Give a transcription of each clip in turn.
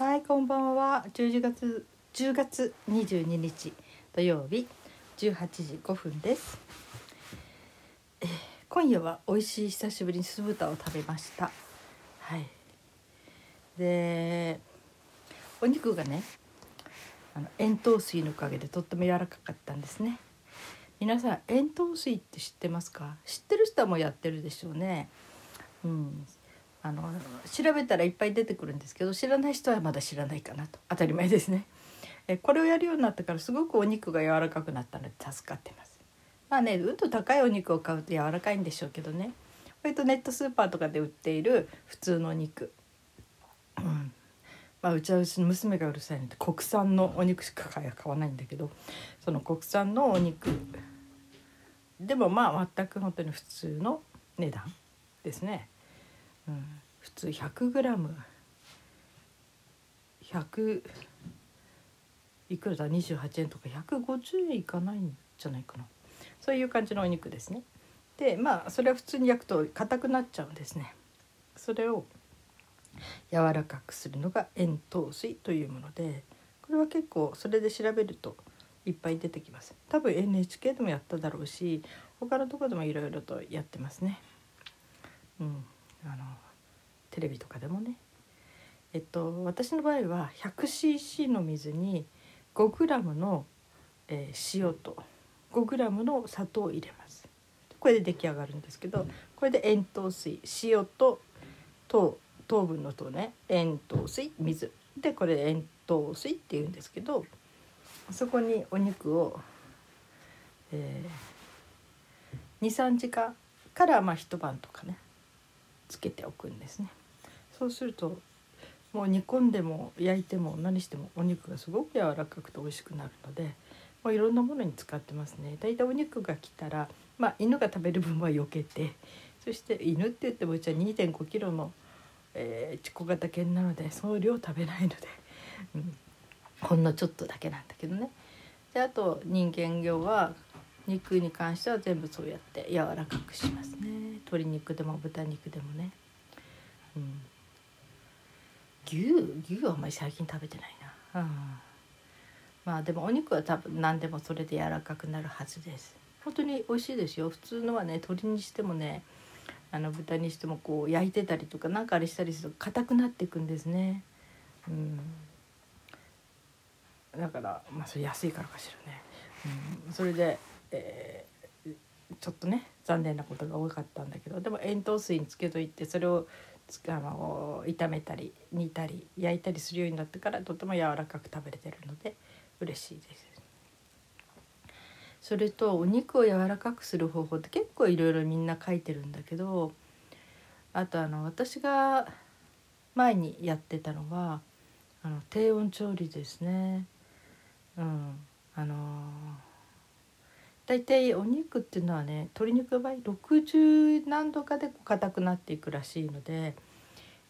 はい、こんばんは。10月10月22日土曜日18時5分です。えー今夜は美味しい久しぶりに酢豚を食べました。はい。で、お肉がね、あの塩糖水のおかげでとっても柔らかかったんですね。皆さん塩糖水って知ってますか？知ってる人はもうやってるでしょうね。うん。あの調べたらいっぱい出てくるんですけど知らない人はまだ知らないかなと。当たり前ですね。えこれをやるようになってからすごくお肉が柔らかくなったので助かってます。まあねうんと高いお肉を買うと柔らかいんでしょうけどね。割とネットスーパーとかで売っている普通のお肉。うん。まあうちはうちの娘がうるさいので国産のお肉しか買わないんだけどその国産のお肉。でもまあ全く本当に普通の値段ですね。普通 100g100 いくらだ？28円とか。150円いかないんじゃないかな。そういう感じのお肉ですね。でまあそれは普通に焼くと硬くなっちゃうんですね。それを柔らかくするのが塩糖水というものでこれは結構それで調べるといっぱい出てきます。多分 NHK でもやっただろうし他のところでもいろいろとやってますね。うん。あのテレビとかでもね。えっと私の場合は 100cc の水に 5g の、えー塩と 5g の砂糖を入れます。これで出来上がるんですけどこれで塩糖水塩と糖糖分の糖ね。塩糖水水。でこれで塩糖水っていうんですけどそこにお肉を、えー、23時間からまあ一晩とかね。つけておくんですね。そうするともう煮込んでも焼いても何してもお肉がすごく柔らかくて美味しくなるのでもういろんなものに使ってますね。だいたいお肉が来たら、まあ、犬が食べる分は避けてそして犬って言ってもうちは2 5キロの、えー小型犬なのでその量食べないので、うん、ほんのちょっとだけなんだけどね。であと人間用は肉に関しては全部そうやって柔らかくしますね。鶏肉でも豚肉でもね、うん、牛牛はあんまり最近食べてないな、うん、まあでもお肉は多分何でもそれで柔らかくなるはずです。本当に美味しいですよ。普通のはね鶏にしてもねあの豚にしてもこう焼いてたりとかなんかあれしたりすると硬くなっていくんですね。うん。だからまあそれ安いからかしらね、うん、それで、えーちょっとね残念なことが多かったんだけどでも塩糖水につけといてそれをあの炒めたり煮たり焼いたりするようになってからとても柔らかく食べれてるので嬉しいです。それとお肉を柔らかくする方法って結構いろいろみんな書いてるんだけどあとあの私が前にやってたのはあの低温調理ですね。うん、あの大体お肉っていうのはね鶏肉の場合60何度かで硬くなっていくらしいので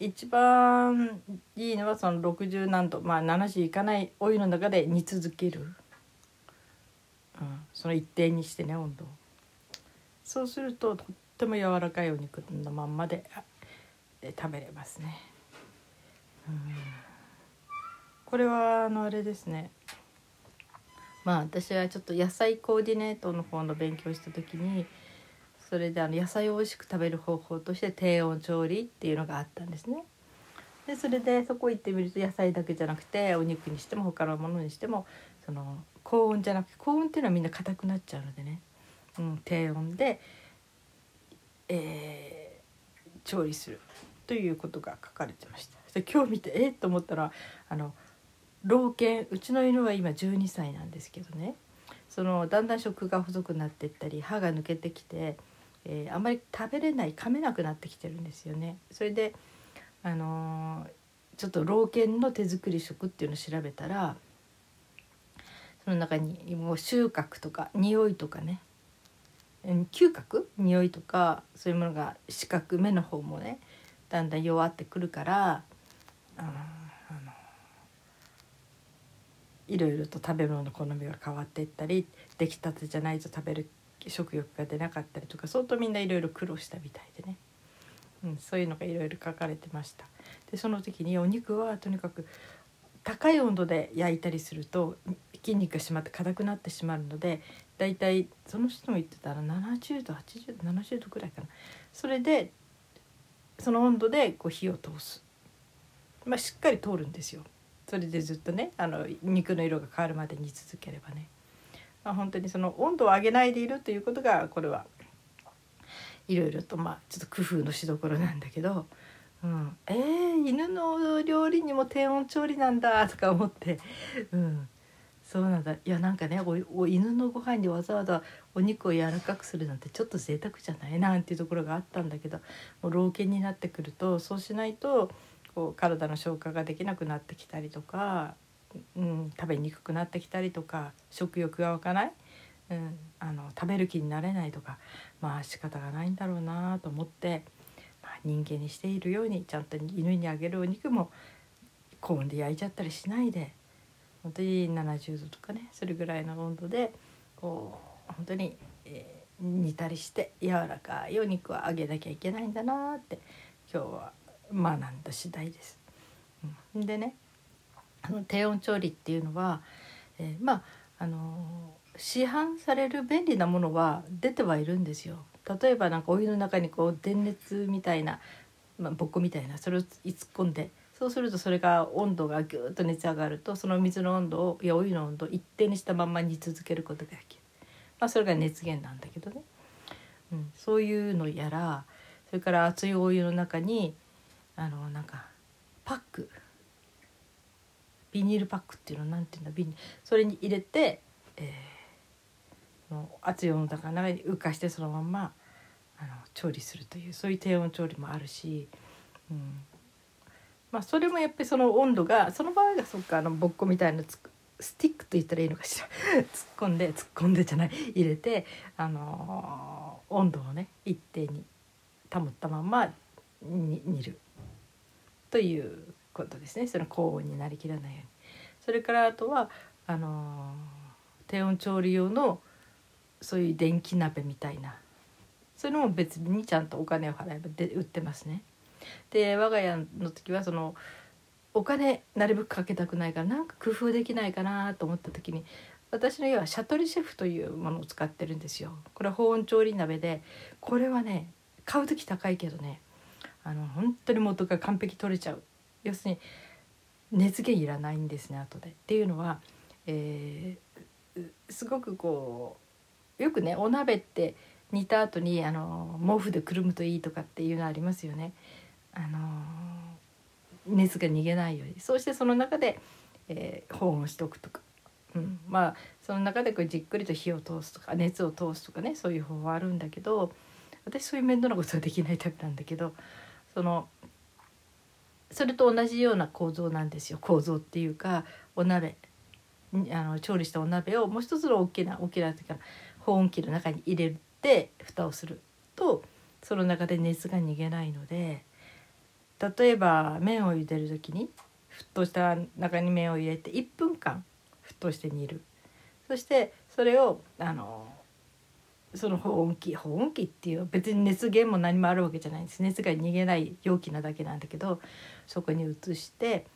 一番いいのはその60何度まあ70いかないお湯の中で煮続ける、うん、その一定にしてね温度そうするととっても柔らかいお肉のまんまでで食べれますね、うん、これはあのあれですね。まあ私はちょっと野菜コーディネートの方の勉強した時にそれであの野菜を美味しく食べる方法として低温調理っていうのがあったんですね。でそれでそこ行ってみると野菜だけじゃなくてお肉にしても他のものにしてもその高温じゃなくて高温っていうのはみんな硬くなっちゃうのでね、うん、低温で、えー調理するということが書かれてました。で今日見てえっと思ったらあの老犬うちの犬は今12歳なんですけどね。そのだんだん食が細くなっていったり歯が抜けてきて、えーあんまり食べれない噛めなくなってきてるんですよね。それであのーちょっと老犬の手作り食っていうのを調べたらその中にもう収穫とか匂いとかね。嗅覚？匂いとかそういうものが視覚目の方もねだんだん弱ってくるからあのあのいろいろと食べ物の好みが変わっていったり出来たてじゃないと食べる食欲が出なかったりとか相当みんないろいろ苦労したみたいでね、うん、そういうのがいろいろ書かれてました。でその時にお肉はとにかく高い温度で焼いたりすると筋肉が締まって硬くなってしまうのでだいたいその人も言ってたら70度80度70度ぐらいかな。それでその温度でこう火を通す、まあ、しっかり通るんですよ。それでずっとねあの肉の色が変わるまで煮続ければね、まあ、本当にその温度を上げないでいるということがこれはいろいろとまあちょっと工夫のしどころなんだけど、うん、えー、犬の料理にも低温調理なんだとか思って、うん、そうなんだ。いやなんかねお犬のご飯にわざわざお肉を柔らかくするなんてちょっと贅沢じゃない？なんていうところがあったんだけどもう老犬になってくるとそうしないとこう体の消化ができなくなってきたりとか、うん、食べにくくなってきたりとか食欲が湧かない、うん、あの食べる気になれないとかまあ仕方がないんだろうなと思って、まあ、人間にしているようにちゃんと犬にあげるお肉も高温で焼いちゃったりしないで本当に70度とかねそれぐらいの温度でこう本当に、えー、煮たりして柔らかいお肉は揚げなきゃいけないんだなって今日は学んだ次第です。でねあの低温調理っていうのは、えー、まああの市販される便利なものは出てはいるんですよ。例えばなんかお湯の中にこう電熱みたいな、まあ、ボコみたいなそれを突っ込んでそうするとそれが温度がぐーっと熱上がるとその水の温度をいやお湯の温度を一定にしたまま煮続けることができる、まあ、それが熱源なんだけどね、うん、そういうのやらそれから熱いお湯の中にあのなんかパック。ビニールパックっていうのなんていうんだビニそれに入れて、えー、の熱い温度の中に浮かしてそのまんまあの調理するというそういう低温調理もあるし、うん、まあ、それもやっぱりその温度がその場合がそっかあのぼっこみたいなつくスティックと言ったらいいのかしら。突っ込んで突っ込んでじゃない入れて、あのー、温度をね一定に保ったまま煮る。ということですねその高温になりきらないように。それからあとはあの、低温調理用のそういう電気鍋みたいなそれも別にちゃんとお金を払えばで売ってますね。で我が家の時はそのお金なるべくかけたくないからなんか工夫できないかなと思った時に私の家はシャトリシェフというものを使ってるんですよ。これは保温調理鍋でこれはね買う時高いけどねあの本当に元が完璧取れちゃう要するに熱源いらないんですね後で。っていうのは、えー、すごくこうよくねお鍋って煮た後にあの毛布でくるむといいとかっていうのありますよね。あの熱が逃げないようにそうしてその中で、えー、保温しておくとか、うん、まあその中でこうじっくりと火を通すとか熱を通すとかねそういう方法はあるんだけど私そういう面倒なことはできないタイプなんだけどそのそれと同じような構造なんですよ構造っていうかお鍋あの調理したお鍋をもう一つの大きな大きなというか保温器の中に入れて蓋をするとその中で熱が逃げないので。例えば麺を茹でる時に沸騰した中に麺を入れて1分間沸騰して煮るそしてそれをあのその保温器保温器っていう別に熱源も何もあるわけじゃないんです。熱が逃げない容器なだけなんだけどそこに移して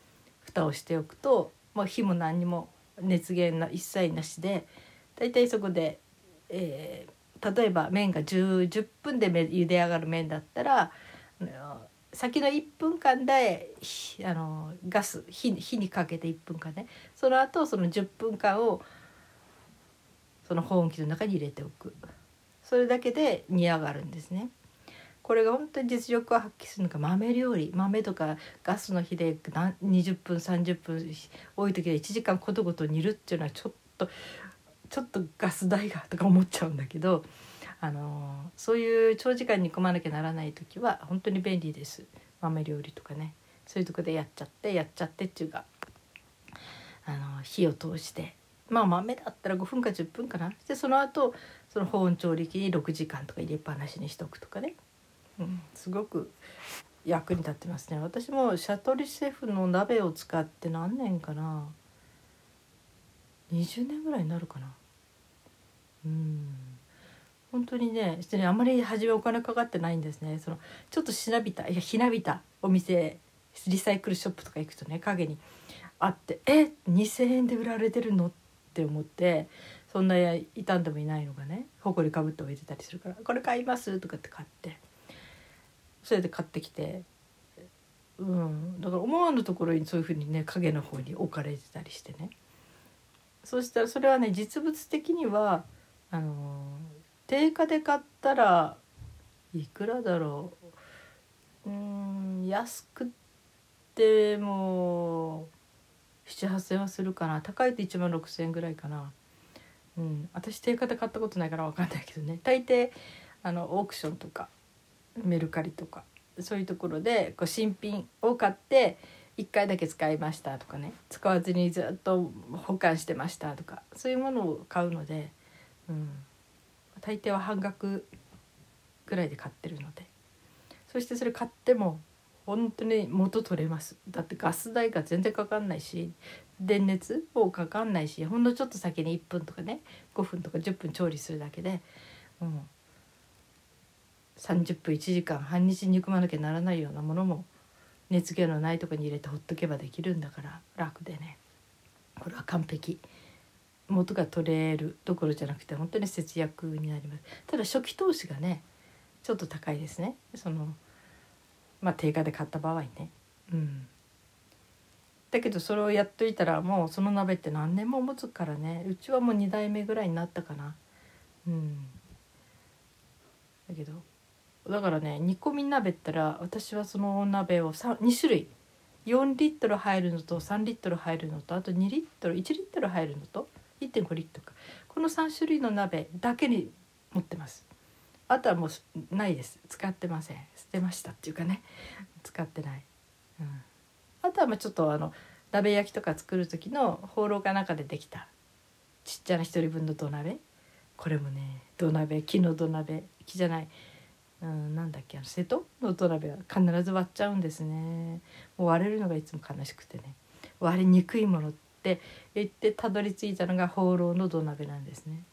蓋をしておくともう火も何にも熱源な一切なしでだいたいそこで、えー、例えば麺が 10, 10分で茹で上がる麺だったら先の1分間であのガス火火にかけて1分間ね。その後その10分間をその保温器の中に入れておく。それだけで煮上がるんですね。これが本当に実力を発揮するのが豆料理。豆とかガスの火で20分30分多い時は1時間ことごと煮るっていうのはちょっとちょっとガス代がとか思っちゃうんだけどあのそういう長時間煮込まなきゃならない時は本当に便利です。豆料理とかね。そういうとこでやっちゃってやっちゃってっていうかあの火を通して。まあ豆だったら5分か10分かな。でその後その保温調理器に6時間とか入れっぱなしにしとくとかね、うん、すごく役に立ってますね。私もシャトリシェフの鍋を使って何年かな。20年ぐらいになるかな。うん。本当にねあんまり初めお金かかってないんですね。そのちょっとしなびたいやひなびたお店リサイクルショップとか行くとね影にあって「え2,000円で売られてるの?」って思ってそんな傷んでもいないのがねほこりかぶって置いてたりするから「これ買います」とかって買ってそれで買ってきて。うん、だから思わぬところにそういうふうにね影の方に置かれてたりしてねそしたらそれはね実物的にはあの定価で買ったらいくらだろううん安くても7,8,000円はするかな高いと1万6,000円ぐらいかな。うん、私定価で買ったことないから分かんないけどね。大抵あのオークションとかメルカリとかそういうところでこう新品を買って1回だけ使いましたとかね。使わずにずっと保管してましたとかそういうものを買うので、うん、大抵は半額ぐらいで買ってるので。そしてそれ買っても本当に元取れます。だってガス代が全然かかんないし電熱もかかんないしほんのちょっと先に1分とかね5分とか10分調理するだけで、うん、30分1時間半日煮まなきゃならないようなものも熱源のないとこに入れてほっとけばできるんだから楽でね。これは完璧。元が取れるどころじゃなくて本当に節約になります。ただ初期投資がねちょっと高いですね。そのまあ定価で買った場合ね。うん。だけどそれをやっといたらもうその鍋って何年も持つからね。うちはもう2代目ぐらいになったかな。うん。だけどだからね煮込み鍋ったら私はその鍋を 2, 種類。4リットル入るのと3リットル入るのとあと2リットル1リットル入るのと1.5リットルか。この3種類の鍋だけに持ってます。あとはもうないです。使ってません。捨てましたっていうかね。使ってない、うん、あとはまあちょっとあの鍋焼きとか作る時の放浪かなんかでできたちっちゃな1人分の土鍋。これもね土鍋木の土鍋木じゃない。うん、なんだっけあの瀬戸の土鍋は必ず割っちゃうんですね。もう割れるのがいつも悲しくてね。割りにくいものって言ってたどり着いたのが放浪の土鍋なんですね。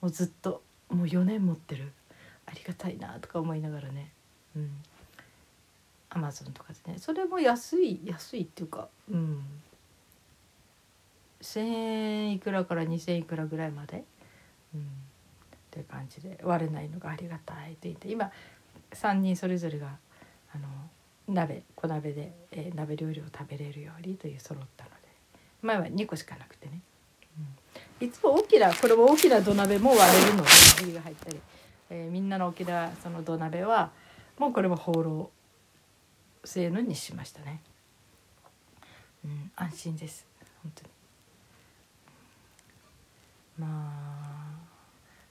もうずっともう4年持ってる。ありがたいなとか思いながらね。うん。アマゾンとかでね。それも安い安いっていうかうん。1,000円いくらから2,000いくらぐらいまで、うん、っていう感じで割れないのがありがたいと言って。今3人それぞれがあの鍋小鍋で、えー、鍋料理を食べれるようにという揃ったので。前は2個しかなくてね、うん、いつも大きなこれも大きな土鍋も割れるのでお湯が入ったり、えー、みんなの大きなその土鍋はもうこれも放浪。製のにしましたね、うん、安心です。本当に。まあ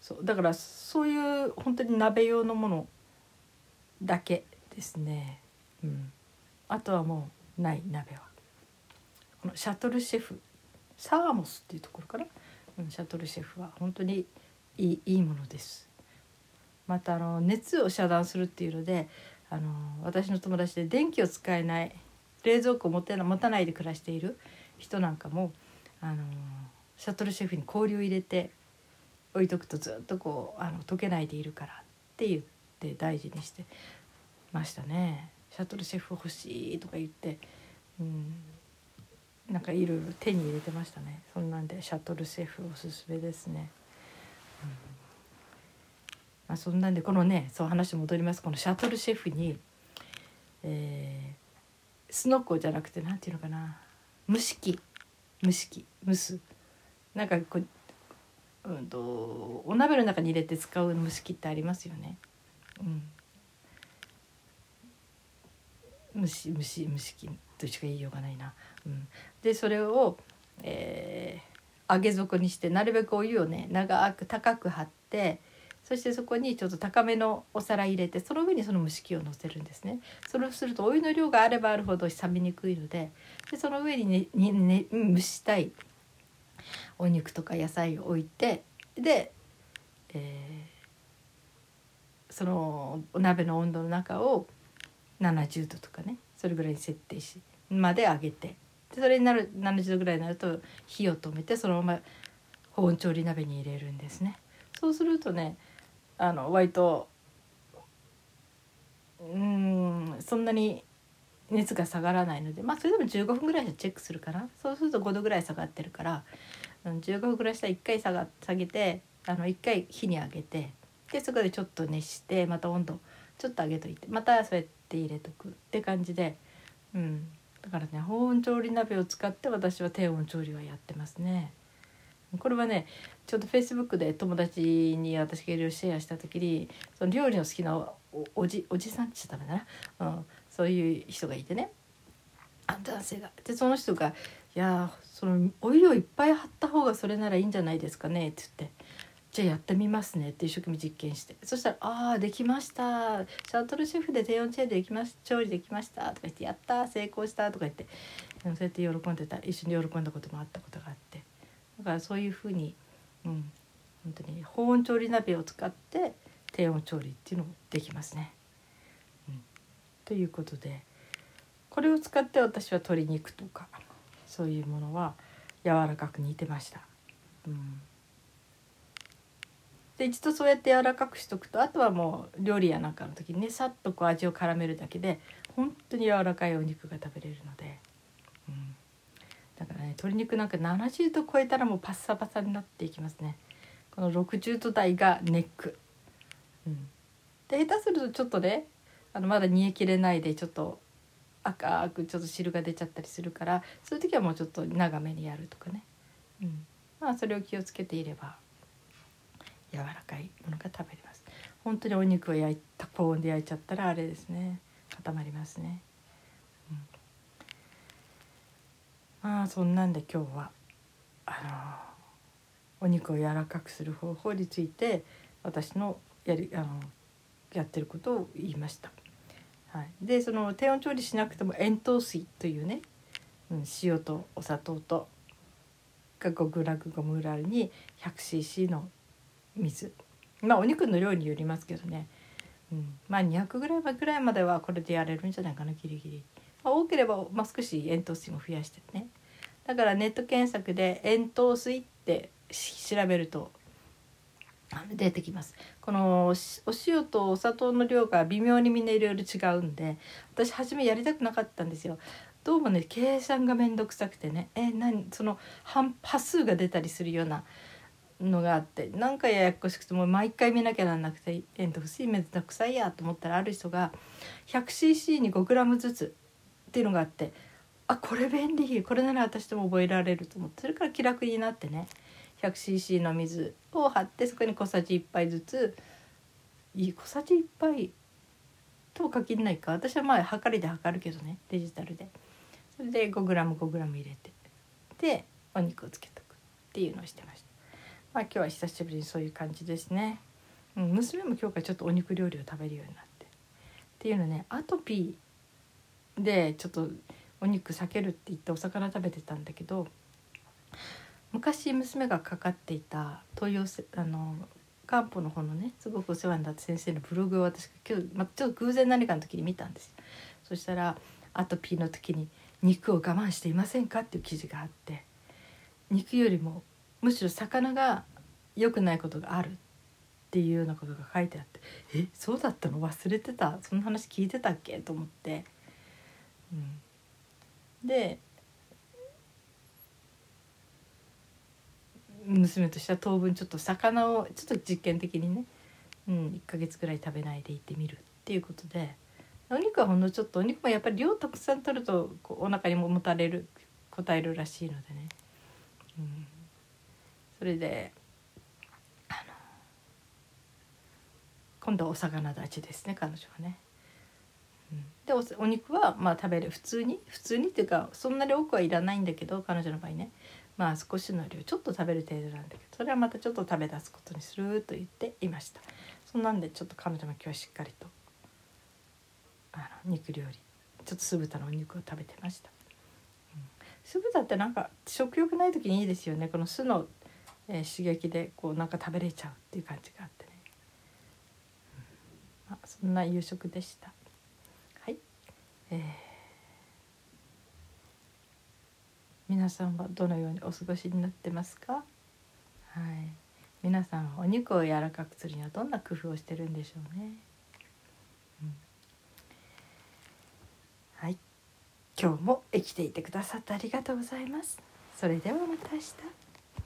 そうだからそういう本当に鍋用のものだけですね、うん、あとはもうない鍋は。このシャトルシェフサーモスっていうところから、うん、シャトルシェフは本当にいいいいものです。またあの熱を遮断するっていうのであの私の友達で電気を使えない冷蔵庫を持てな持たないで暮らしている人なんかもあのシャトルシェフに氷を入れて置いとくとずっとこうあの溶けないでいるからって言って大事にしてましたね。シャトルシェフ欲しいとか言って、うん、なんかいろいろ手に入れてましたね。そんなんでシャトルシェフおすすめですね。うんまあ、そんなんでこのねそう話戻ります。このシャトルシェフに、えー、スノコじゃなくてなんていうのかな。蒸し器。蒸し器。蒸す。なんかこううんとお鍋の中に入れて使う蒸し器ってありますよね。うん、蒸し蒸し蒸し器としか言いようがないな。うん、でそれを、えー、揚げ底にしてなるべくお湯をね長く高く張ってそしてそこにちょっと高めのお皿入れてその上にその蒸し器を乗せるんですね。それをするとお湯の量があればあるほど冷めにくいのででその上にねにね蒸したいお肉とか野菜を置いてで、えー、そのお鍋の温度の中を70度とかねそれぐらいに設定しまで上げてでそれになる70度ぐらいになると火を止めてそのまま保温調理鍋に入れるんですね。そうするとねあの割とうんそんなに熱が下がらないのでまあそれでも15分ぐらいでチェックするかな。そうすると5度ぐらい下がってるから15分ぐらいしたら1回下が下げてあの1回火に上げてでそこでちょっと熱してまた温度ちょっと上げといてまたそうやって入れとく。って感じで、うん、だからね保温調理鍋を使って私は低温調理はやってますね。これはねちょっとフェイスブックで友達に私がいろいろシェアした時にその料理の好きなおじおじさんって言っちゃダメだな、うん、そういう人がいてね。男性が。でその人が「いやそのオイルをいっぱい貼った方がそれならいいんじゃないですかね」って言って。じゃあやってみますね。って一生懸命実験して。そしたら「ああできました。シャトルシェフで低温チェーンでできまし調理できました」とか言って「やった成功した」とか言って。そうやって喜んでた。一緒に喜んだこともあったことがあって。だからそういうふうに、うん、本当に保温調理鍋を使って低温調理っていうのもできますね。うん、ということでこれを使って私は鶏肉とかそういうものは柔らかく煮てました。うんで一度そうやって柔らかくしとくとあとはもう料理やなんかの時にねさっとこう味を絡めるだけで本当に柔らかいお肉が食べれるので、うん、だからね鶏肉なんか70度超えたらもうパッサパサになっていきますね。この60度台がネック、うん、で下手するとちょっとねあのまだ煮えきれないでちょっと赤くちょっと汁が出ちゃったりするからそういう時はもうちょっと長めにやるとかね、うん、まあそれを気をつけていれば柔らかいものが食べれます。本当にお肉を焼いた高温で焼いちゃったらあれですね。固まりますね、うん、あそんなんで今日はあのお肉を柔らかくする方法について私のやりあのやってることを言いました。はい、でその低温調理しなくても塩糖水というね、うん、塩とお砂糖とが 5g ムラルに 100cc の水。まあお肉の量によりますけどね、うん、まあ 200g ぐらいまではこれでやれるんじゃないかなギリギリ、まあ、多ければ、まあ、少し塩糖水も増やしてね。だからネット検索で塩糖水って調べると出てきます。このお塩とお砂糖の量が微妙にみんないろいろ違うんで私初めやりたくなかったんですよ。どうもね計算が面倒くさくてね。え何？その半端数が出たりするようなのがあってなんかややこしくてもう毎回見なきゃなんなくて煙突水面倒くさいやと思ったらある人が 100cc に 5g ずつっていうのがあってあこれ便利。これなら私でも覚えられると思ってそれから気楽になってね。100cc の水を張ってそこに小さじ1杯ずつ。いい小さじ1杯とも限らないか。私はまあ測りで測るけどね。デジタルで。それで 5g5g 入れて。でお肉をつけとくっていうのをしてました。まあ、今日は久しぶりにそういう感じですね、うん、娘も今日からちょっとお肉料理を食べるようになって。っていうのねアトピーでちょっとお肉避けるって言ってお魚食べてたんだけど昔娘がかかっていた東洋あの漢方の方のねすごくお世話になった先生のブログを私が今日、まあ、ちょっと偶然何かの時に見たんです。そしたらアトピーの時に「肉を我慢していませんか?」っていう記事があって肉よりもむしろ魚が良くないことがあるっていうようなことが書いてあってえそうだったの？忘れてた？そんな話聞いてたっけ？と思って、うん、で娘としては当分ちょっと魚をちょっと実験的にね、うん、1ヶ月ぐらい食べないでいってみるっていうことでお肉はほんのちょっとお肉もやっぱり量たくさん取るとこうお腹にももたれる応えるらしいのでね。うんそれで今度はお魚立ちですね彼女はね。でお肉はまあ食べる。普通に普通にっていうかそんなに多くはいらないんだけど彼女の場合ね。まあ少しの量ちょっと食べる程度なんだけどそれはまたちょっと食べ出すことにすると言っていました。そんなんでちょっと彼女も今日はしっかりとあの肉料理ちょっと酢豚のお肉を食べてました、うん、酢豚ってなんか食欲ない時にいいですよね。この酢のえー、刺激でこうなんか食べれちゃうっていう感じがあってね、うん、まあ、そんな夕食でした、えー、皆さんはどのようにお過ごしになってますか？はい。皆さんはお肉を柔らかくするにはどんな工夫をしてるんでしょうね、うん、はい。今日も生きていてくださってありがとうございます。それではまた明日。